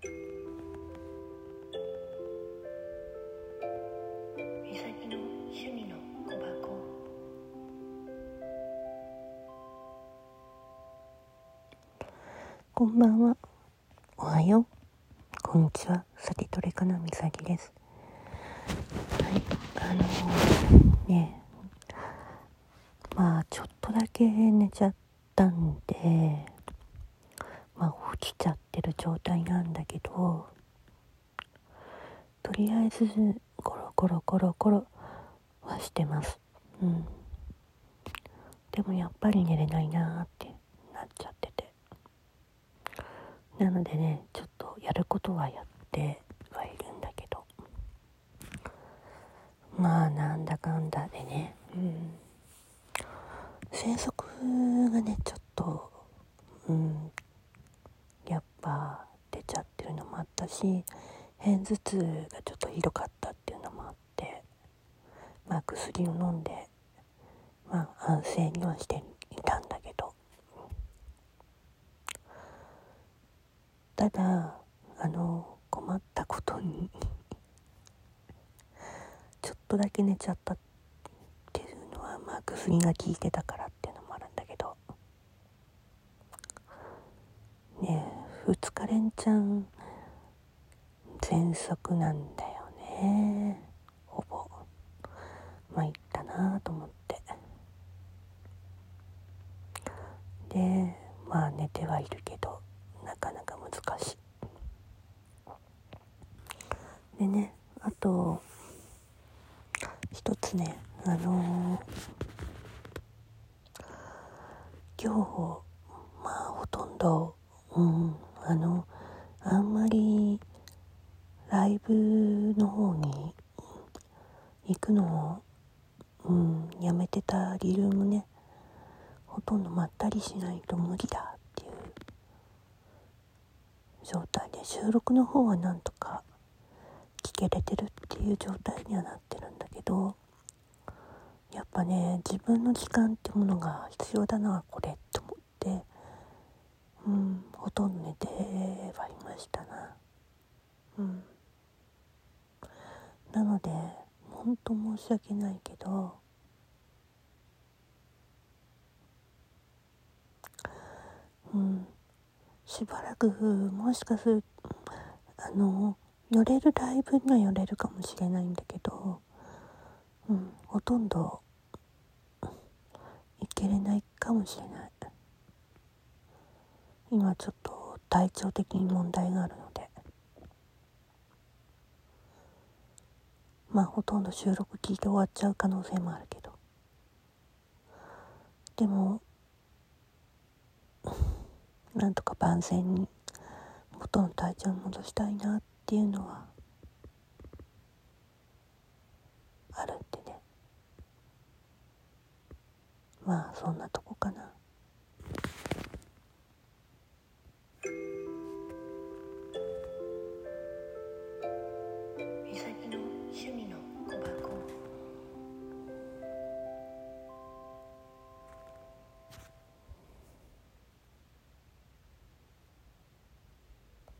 こんばんは。おはよう。こんにちは。さてトレかなみさきです。はい。あのー、ねまあちょっとだけ寝ちゃったんでまあ起きちゃってる状態なんだけどとりあえずコロコロコロコロはしてます。うん。でもやっぱり寝れないなーってなっちゃってて。なのでねちょっとやることはやってはいるんだけど。まあなんだかんだでねうん。喘息がねちょっとうんやっぱ出ちゃってるのもあし片頭痛がちょっとひどかったっていうのもあってまあ薬を飲んでまあ安静にはしていたんだけど。ただあの困ったことにちょっとだけ寝ちゃったっていうのはまあ薬が効いてたからっていうのもあるんだけど。ねえ2日連チャン喘息なんだよね。ほぼ。まあいったなと思って。でまあ寝てはいるけどなかなか難しい。でねあと一つねあのー、今日まあほとんどうんあのあんまりライブの方に行くのを、うん、やめてた理由もねほとんどまったりしないと無理だっていう状態で収録の方はなんとか聞けれてるっていう状態にはなってるんだけどやっぱね自分の時間ってものが必要だなこれと思ってうんほとんど寝てはいましたな。うん。なので本当申し訳ないけどうんしばらくもしかするあの寄れるライブには寄れるかもしれないんだけどうんほとんどいけれないかもしれない。今ちょっと体調的に問題があるのでまあほとんど収録聞いて終わっちゃう可能性もあるけど。でも なんとか万全に元の体調に戻したいなっていうのはあるんでね。まあそんなとこかな。